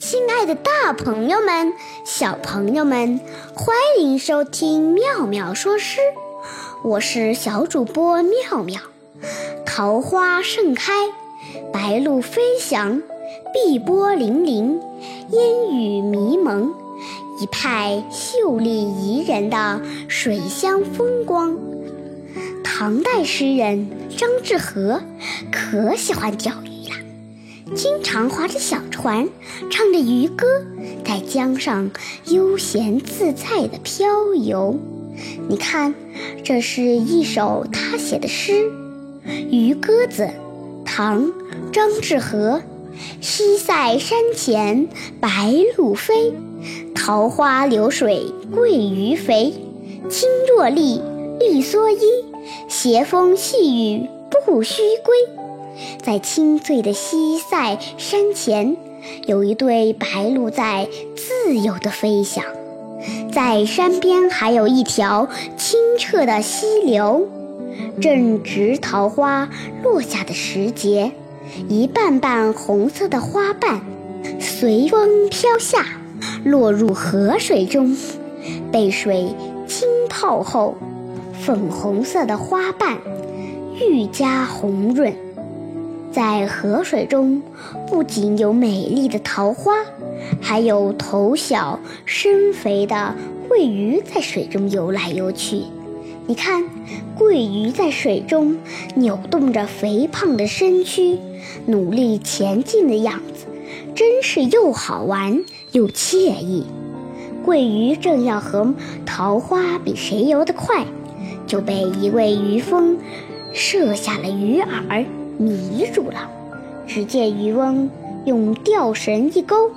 亲爱的，大朋友们、小朋友们，欢迎收听妙妙说诗。我是小主播妙妙。桃花盛开，白鹭飞翔，碧波粼粼，烟雨迷蒙，一派秀丽宜人的水乡风光。唐代诗人张志和可喜欢钓鱼。经常划着小船，唱着渔歌，在江上悠闲自在地漂游。你看，这是一首他写的诗《渔歌子》，唐·张志和。西塞山前白鹭飞，桃花流水鳜鱼肥。青箬笠，绿蓑衣，斜风细雨不须归。在清脆的西塞山前，有一对白鹭在自由地飞翔。在山边还有一条清澈的溪流，正值桃花落下的时节，一瓣瓣红色的花瓣随风飘下，落入河水中，被水浸泡后，粉红色的花瓣愈加红润。在河水中，不仅有美丽的桃花，还有头小身肥的鳜鱼在水中游来游去。你看，鳜鱼在水中扭动着肥胖的身躯，努力前进的样子，真是又好玩又惬意。鳜鱼正要和桃花比谁游得快，就被一位渔夫设下了鱼饵。迷住了，只见渔翁用钓绳一勾，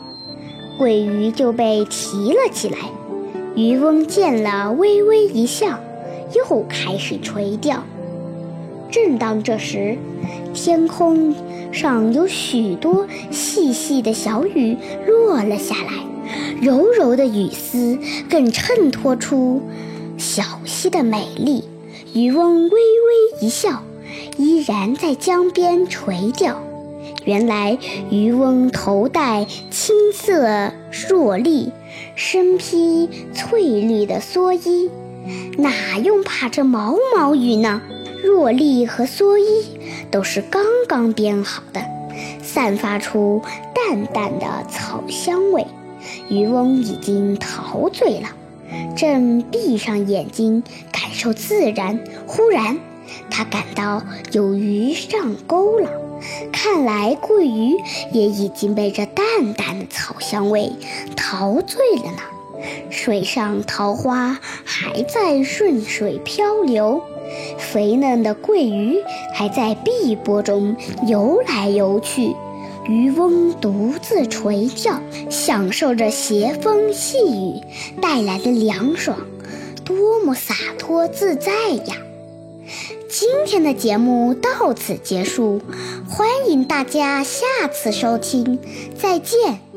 鳜鱼就被提了起来。渔翁见了，微微一笑，又开始垂钓。正当这时，天空上有许多细细的小雨落了下来，柔柔的雨丝更衬托出小溪的美丽。渔翁微微一笑。依然在江边垂钓。原来渔翁头戴青色箬笠，身披翠绿的蓑衣，哪用怕这毛毛雨呢？箬笠和蓑衣都是刚刚编好的，散发出淡淡的草香味。渔翁已经陶醉了，正闭上眼睛感受自然，忽然。他感到有鱼上钩了，看来鳜鱼也已经被这淡淡的草香味陶醉了呢。水上桃花还在顺水漂流，肥嫩的鳜鱼还在碧波中游来游去。渔翁独自垂钓，享受着斜风细雨带来的凉爽，多么洒脱自在呀！今天的节目到此结束，欢迎大家下次收听，再见。